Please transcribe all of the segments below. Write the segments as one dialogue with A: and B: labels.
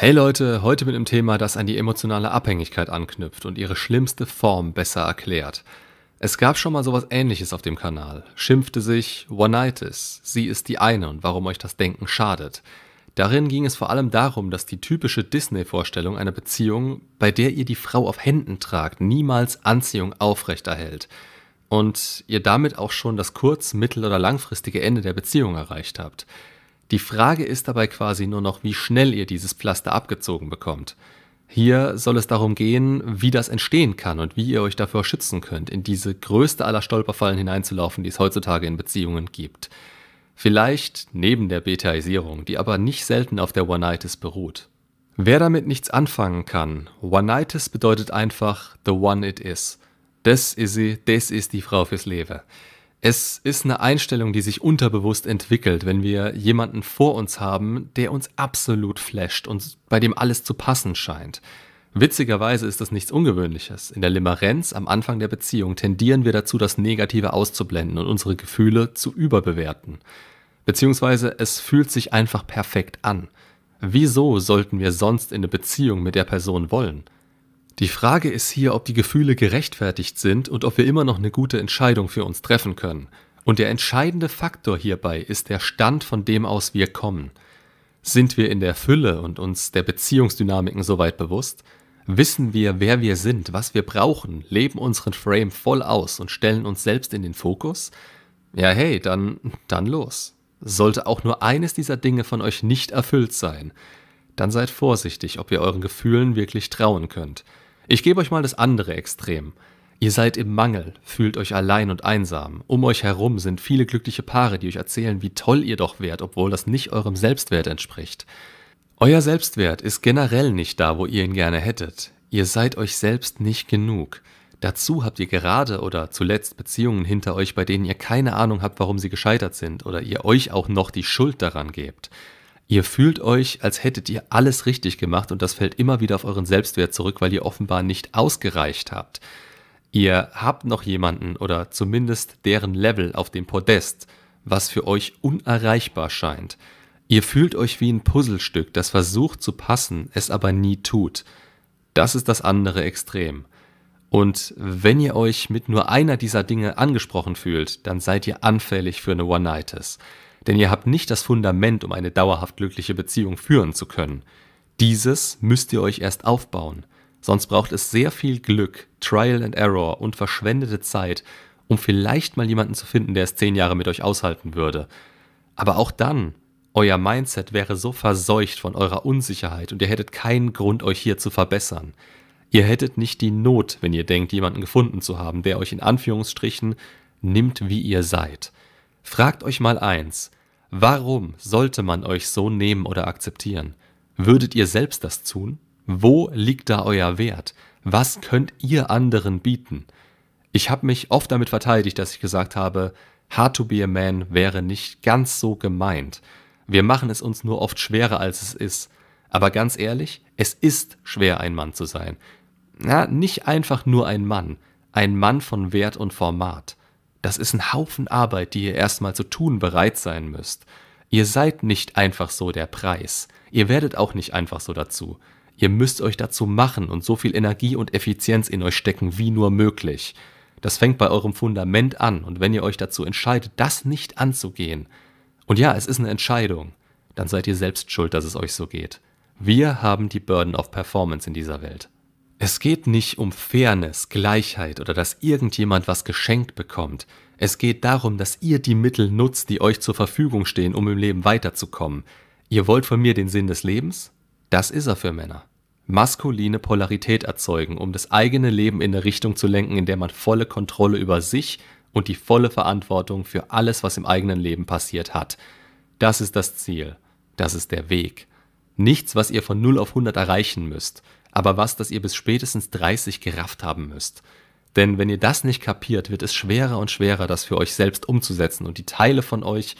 A: Hey Leute, heute mit einem Thema, das an die emotionale Abhängigkeit anknüpft und ihre schlimmste Form besser erklärt. Es gab schon mal sowas ähnliches auf dem Kanal. Schimpfte sich One-Nightis, sie ist die eine und warum euch das Denken schadet. Darin ging es vor allem darum, dass die typische Disney-Vorstellung einer Beziehung, bei der ihr die Frau auf Händen tragt, niemals Anziehung aufrechterhält und ihr damit auch schon das kurz-, mittel- oder langfristige Ende der Beziehung erreicht habt. Die Frage ist dabei quasi nur noch, wie schnell ihr dieses Pflaster abgezogen bekommt. Hier soll es darum gehen, wie das entstehen kann und wie ihr euch davor schützen könnt, in diese größte aller Stolperfallen hineinzulaufen, die es heutzutage in Beziehungen gibt. Vielleicht neben der Betaisierung, die aber nicht selten auf der One-Nightis beruht. Wer damit nichts anfangen kann, One-Nightis bedeutet einfach the one it is. Das ist sie, das ist die Frau fürs Leben. Es ist eine Einstellung, die sich unterbewusst entwickelt, wenn wir jemanden vor uns haben, der uns absolut flasht und bei dem alles zu passen scheint. Witzigerweise ist das nichts Ungewöhnliches. In der Limerenz am Anfang der Beziehung tendieren wir dazu, das Negative auszublenden und unsere Gefühle zu überbewerten. Beziehungsweise es fühlt sich einfach perfekt an. Wieso sollten wir sonst in eine Beziehung mit der Person wollen? Die Frage ist hier, ob die Gefühle gerechtfertigt sind und ob wir immer noch eine gute Entscheidung für uns treffen können. Und der entscheidende Faktor hierbei ist der Stand, von dem aus wir kommen. Sind wir in der Fülle und uns der Beziehungsdynamiken soweit bewusst? Wissen wir, wer wir sind, was wir brauchen, leben unseren Frame voll aus und stellen uns selbst in den Fokus? Ja, hey, dann, dann los. Sollte auch nur eines dieser Dinge von euch nicht erfüllt sein, dann seid vorsichtig, ob ihr euren Gefühlen wirklich trauen könnt. Ich gebe euch mal das andere Extrem. Ihr seid im Mangel, fühlt euch allein und einsam. Um euch herum sind viele glückliche Paare, die euch erzählen, wie toll ihr doch wärt, obwohl das nicht eurem Selbstwert entspricht. Euer Selbstwert ist generell nicht da, wo ihr ihn gerne hättet. Ihr seid euch selbst nicht genug. Dazu habt ihr gerade oder zuletzt Beziehungen hinter euch, bei denen ihr keine Ahnung habt, warum sie gescheitert sind oder ihr euch auch noch die Schuld daran gebt. Ihr fühlt euch, als hättet ihr alles richtig gemacht und das fällt immer wieder auf euren Selbstwert zurück, weil ihr offenbar nicht ausgereicht habt. Ihr habt noch jemanden oder zumindest deren Level auf dem Podest, was für euch unerreichbar scheint. Ihr fühlt euch wie ein Puzzlestück, das versucht zu passen, es aber nie tut. Das ist das andere Extrem. Und wenn ihr euch mit nur einer dieser Dinge angesprochen fühlt, dann seid ihr anfällig für eine One-Nightes denn ihr habt nicht das Fundament, um eine dauerhaft glückliche Beziehung führen zu können. Dieses müsst ihr euch erst aufbauen, sonst braucht es sehr viel Glück, Trial and Error und verschwendete Zeit, um vielleicht mal jemanden zu finden, der es zehn Jahre mit euch aushalten würde. Aber auch dann, euer Mindset wäre so verseucht von eurer Unsicherheit und ihr hättet keinen Grund, euch hier zu verbessern. Ihr hättet nicht die Not, wenn ihr denkt, jemanden gefunden zu haben, der euch in Anführungsstrichen nimmt, wie ihr seid. Fragt euch mal eins, warum sollte man euch so nehmen oder akzeptieren? Würdet ihr selbst das tun? Wo liegt da euer Wert? Was könnt ihr anderen bieten? Ich habe mich oft damit verteidigt, dass ich gesagt habe, Hard to be a man wäre nicht ganz so gemeint. Wir machen es uns nur oft schwerer, als es ist. Aber ganz ehrlich, es ist schwer, ein Mann zu sein. Na, nicht einfach nur ein Mann, ein Mann von Wert und Format. Das ist ein Haufen Arbeit, die ihr erstmal zu tun bereit sein müsst. Ihr seid nicht einfach so der Preis. Ihr werdet auch nicht einfach so dazu. Ihr müsst euch dazu machen und so viel Energie und Effizienz in euch stecken wie nur möglich. Das fängt bei eurem Fundament an und wenn ihr euch dazu entscheidet, das nicht anzugehen, und ja, es ist eine Entscheidung, dann seid ihr selbst schuld, dass es euch so geht. Wir haben die Burden of Performance in dieser Welt. Es geht nicht um Fairness, Gleichheit oder dass irgendjemand was geschenkt bekommt. Es geht darum, dass ihr die Mittel nutzt, die euch zur Verfügung stehen, um im Leben weiterzukommen. Ihr wollt von mir den Sinn des Lebens? Das ist er für Männer. Maskuline Polarität erzeugen, um das eigene Leben in eine Richtung zu lenken, in der man volle Kontrolle über sich und die volle Verantwortung für alles, was im eigenen Leben passiert hat. Das ist das Ziel. Das ist der Weg. Nichts, was ihr von 0 auf 100 erreichen müsst aber was, das ihr bis spätestens 30 gerafft haben müsst. Denn wenn ihr das nicht kapiert, wird es schwerer und schwerer, das für euch selbst umzusetzen und die Teile von euch,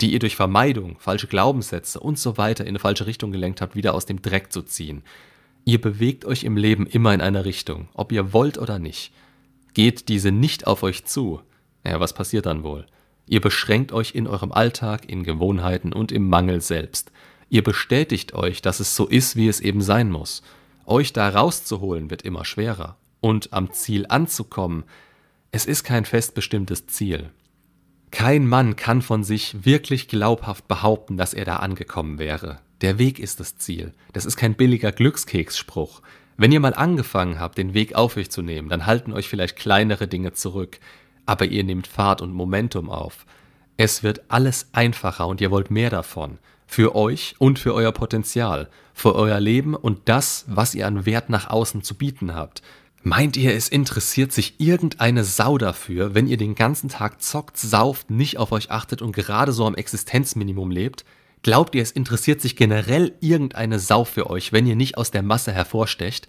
A: die ihr durch Vermeidung, falsche Glaubenssätze und so weiter in eine falsche Richtung gelenkt habt, wieder aus dem Dreck zu ziehen. Ihr bewegt euch im Leben immer in einer Richtung, ob ihr wollt oder nicht. Geht diese nicht auf euch zu, ja, was passiert dann wohl? Ihr beschränkt euch in eurem Alltag, in Gewohnheiten und im Mangel selbst. Ihr bestätigt euch, dass es so ist, wie es eben sein muss. Euch da rauszuholen wird immer schwerer. Und am Ziel anzukommen, es ist kein fest bestimmtes Ziel. Kein Mann kann von sich wirklich glaubhaft behaupten, dass er da angekommen wäre. Der Weg ist das Ziel. Das ist kein billiger Glückskeksspruch. Wenn ihr mal angefangen habt, den Weg auf euch zu nehmen, dann halten euch vielleicht kleinere Dinge zurück, aber ihr nehmt Fahrt und Momentum auf. Es wird alles einfacher und ihr wollt mehr davon. Für euch und für euer Potenzial, für euer Leben und das, was ihr an Wert nach außen zu bieten habt. Meint ihr, es interessiert sich irgendeine Sau dafür, wenn ihr den ganzen Tag zockt, sauft, nicht auf euch achtet und gerade so am Existenzminimum lebt? Glaubt ihr, es interessiert sich generell irgendeine Sau für euch, wenn ihr nicht aus der Masse hervorstecht?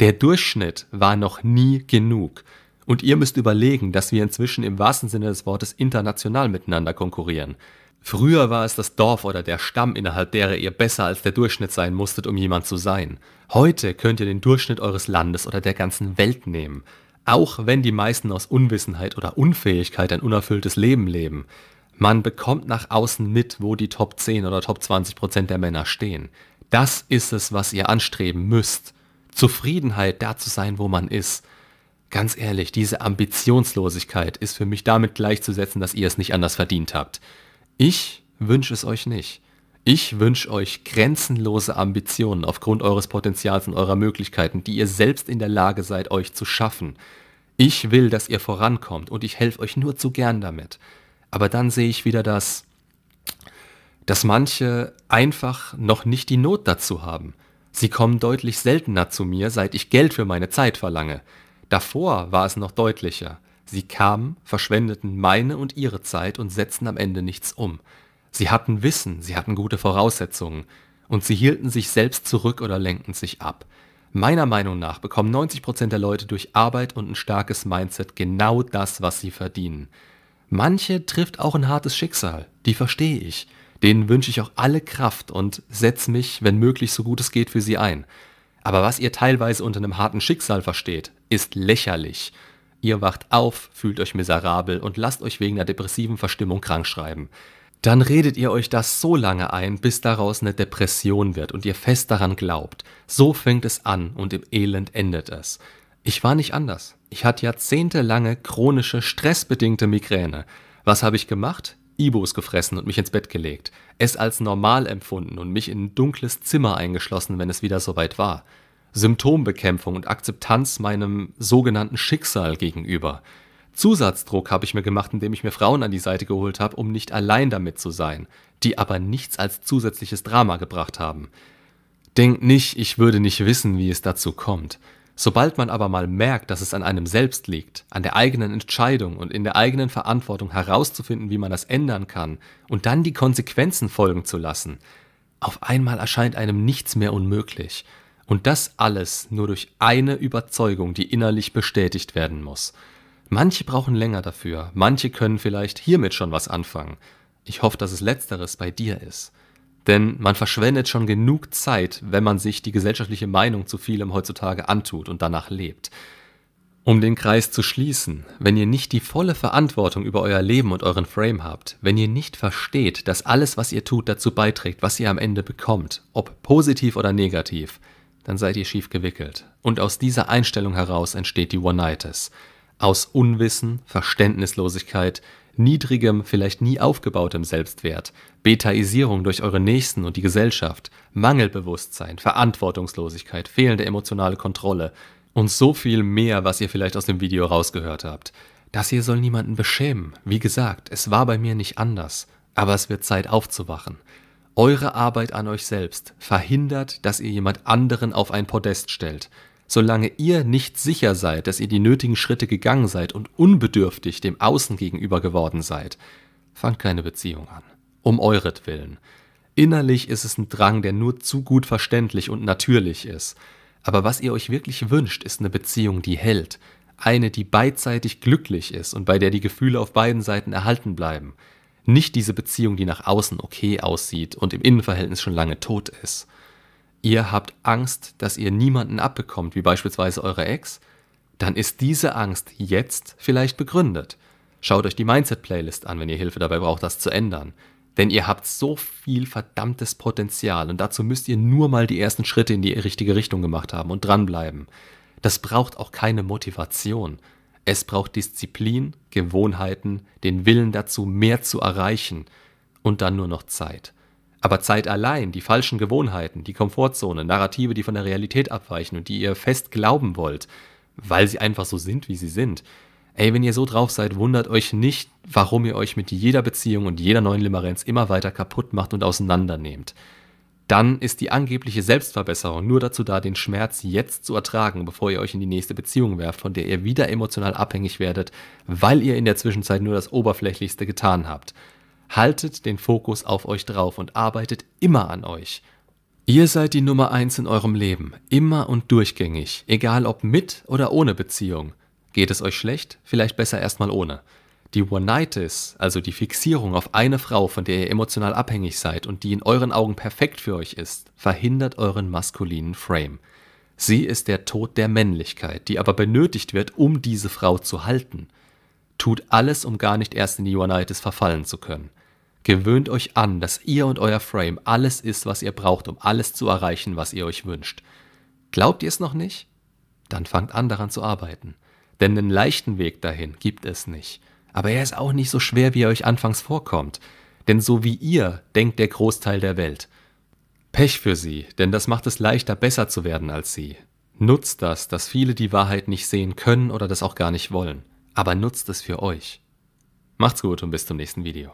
A: Der Durchschnitt war noch nie genug. Und ihr müsst überlegen, dass wir inzwischen im wahrsten Sinne des Wortes international miteinander konkurrieren. Früher war es das Dorf oder der Stamm, innerhalb derer ihr besser als der Durchschnitt sein musstet, um jemand zu sein. Heute könnt ihr den Durchschnitt eures Landes oder der ganzen Welt nehmen. Auch wenn die meisten aus Unwissenheit oder Unfähigkeit ein unerfülltes Leben leben. Man bekommt nach außen mit, wo die Top 10 oder Top 20 Prozent der Männer stehen. Das ist es, was ihr anstreben müsst. Zufriedenheit, da zu sein, wo man ist. Ganz ehrlich, diese Ambitionslosigkeit ist für mich damit gleichzusetzen, dass ihr es nicht anders verdient habt. Ich wünsche es euch nicht. Ich wünsche euch grenzenlose Ambitionen aufgrund eures Potenzials und eurer Möglichkeiten, die ihr selbst in der Lage seid, euch zu schaffen. Ich will, dass ihr vorankommt und ich helfe euch nur zu gern damit. Aber dann sehe ich wieder das, dass manche einfach noch nicht die Not dazu haben. Sie kommen deutlich seltener zu mir, seit ich Geld für meine Zeit verlange. Davor war es noch deutlicher. Sie kamen, verschwendeten meine und ihre Zeit und setzten am Ende nichts um. Sie hatten Wissen, sie hatten gute Voraussetzungen, und sie hielten sich selbst zurück oder lenkten sich ab. Meiner Meinung nach bekommen 90% der Leute durch Arbeit und ein starkes Mindset genau das, was sie verdienen. Manche trifft auch ein hartes Schicksal, die verstehe ich. Denen wünsche ich auch alle Kraft und setze mich, wenn möglich, so gut es geht, für sie ein. Aber was ihr teilweise unter einem harten Schicksal versteht, ist lächerlich. Ihr wacht auf, fühlt euch miserabel und lasst euch wegen der depressiven Verstimmung krankschreiben. Dann redet ihr euch das so lange ein, bis daraus eine Depression wird und ihr fest daran glaubt. So fängt es an und im Elend endet es. Ich war nicht anders. Ich hatte jahrzehntelange chronische, stressbedingte Migräne. Was habe ich gemacht? Ibos gefressen und mich ins Bett gelegt. Es als normal empfunden und mich in ein dunkles Zimmer eingeschlossen, wenn es wieder soweit war. Symptombekämpfung und Akzeptanz meinem sogenannten Schicksal gegenüber. Zusatzdruck habe ich mir gemacht, indem ich mir Frauen an die Seite geholt habe, um nicht allein damit zu sein, die aber nichts als zusätzliches Drama gebracht haben. Denkt nicht, ich würde nicht wissen, wie es dazu kommt. Sobald man aber mal merkt, dass es an einem selbst liegt, an der eigenen Entscheidung und in der eigenen Verantwortung herauszufinden, wie man das ändern kann und dann die Konsequenzen folgen zu lassen, auf einmal erscheint einem nichts mehr unmöglich. Und das alles nur durch eine Überzeugung, die innerlich bestätigt werden muss. Manche brauchen länger dafür, manche können vielleicht hiermit schon was anfangen. Ich hoffe, dass es letzteres bei dir ist. Denn man verschwendet schon genug Zeit, wenn man sich die gesellschaftliche Meinung zu vielem heutzutage antut und danach lebt. Um den Kreis zu schließen, wenn ihr nicht die volle Verantwortung über euer Leben und euren Frame habt, wenn ihr nicht versteht, dass alles, was ihr tut, dazu beiträgt, was ihr am Ende bekommt, ob positiv oder negativ, dann seid ihr schief gewickelt. Und aus dieser Einstellung heraus entsteht die One-Nightes. Aus Unwissen, Verständnislosigkeit, niedrigem, vielleicht nie aufgebautem Selbstwert, Betaisierung durch eure Nächsten und die Gesellschaft, Mangelbewusstsein, Verantwortungslosigkeit, fehlende emotionale Kontrolle und so viel mehr, was ihr vielleicht aus dem Video rausgehört habt. Das hier soll niemanden beschämen. Wie gesagt, es war bei mir nicht anders. Aber es wird Zeit aufzuwachen. Eure Arbeit an euch selbst verhindert, dass ihr jemand anderen auf ein Podest stellt. Solange ihr nicht sicher seid, dass ihr die nötigen Schritte gegangen seid und unbedürftig dem Außen gegenüber geworden seid, fangt keine Beziehung an. Um euretwillen. Innerlich ist es ein Drang, der nur zu gut verständlich und natürlich ist. Aber was ihr euch wirklich wünscht, ist eine Beziehung, die hält. Eine, die beidseitig glücklich ist und bei der die Gefühle auf beiden Seiten erhalten bleiben. Nicht diese Beziehung, die nach außen okay aussieht und im Innenverhältnis schon lange tot ist. Ihr habt Angst, dass ihr niemanden abbekommt, wie beispielsweise eure Ex, dann ist diese Angst jetzt vielleicht begründet. Schaut euch die Mindset-Playlist an, wenn ihr Hilfe dabei braucht, das zu ändern. Denn ihr habt so viel verdammtes Potenzial und dazu müsst ihr nur mal die ersten Schritte in die richtige Richtung gemacht haben und dranbleiben. Das braucht auch keine Motivation. Es braucht Disziplin, Gewohnheiten, den Willen dazu, mehr zu erreichen und dann nur noch Zeit. Aber Zeit allein, die falschen Gewohnheiten, die Komfortzone, Narrative, die von der Realität abweichen und die ihr fest glauben wollt, weil sie einfach so sind, wie sie sind, Ey, wenn ihr so drauf seid, wundert euch nicht, warum ihr euch mit jeder Beziehung und jeder neuen Limerenz immer weiter kaputt macht und auseinandernehmt. Dann ist die angebliche Selbstverbesserung nur dazu da, den Schmerz jetzt zu ertragen, bevor ihr euch in die nächste Beziehung werft, von der ihr wieder emotional abhängig werdet, weil ihr in der Zwischenzeit nur das Oberflächlichste getan habt. Haltet den Fokus auf euch drauf und arbeitet immer an euch. Ihr seid die Nummer eins in eurem Leben, immer und durchgängig, egal ob mit oder ohne Beziehung. Geht es euch schlecht? Vielleicht besser erstmal ohne. Die One-Nightis, also die Fixierung auf eine Frau, von der ihr emotional abhängig seid und die in euren Augen perfekt für euch ist, verhindert euren maskulinen Frame. Sie ist der Tod der Männlichkeit, die aber benötigt wird, um diese Frau zu halten. Tut alles, um gar nicht erst in die One-Nightis verfallen zu können. Gewöhnt euch an, dass ihr und euer Frame alles ist, was ihr braucht, um alles zu erreichen, was ihr euch wünscht. Glaubt ihr es noch nicht? Dann fangt an daran zu arbeiten. Denn einen leichten Weg dahin gibt es nicht. Aber er ist auch nicht so schwer, wie er euch anfangs vorkommt. Denn so wie ihr denkt der Großteil der Welt. Pech für sie, denn das macht es leichter, besser zu werden als sie. Nutzt das, dass viele die Wahrheit nicht sehen können oder das auch gar nicht wollen. Aber nutzt es für euch. Macht's gut und bis zum nächsten Video.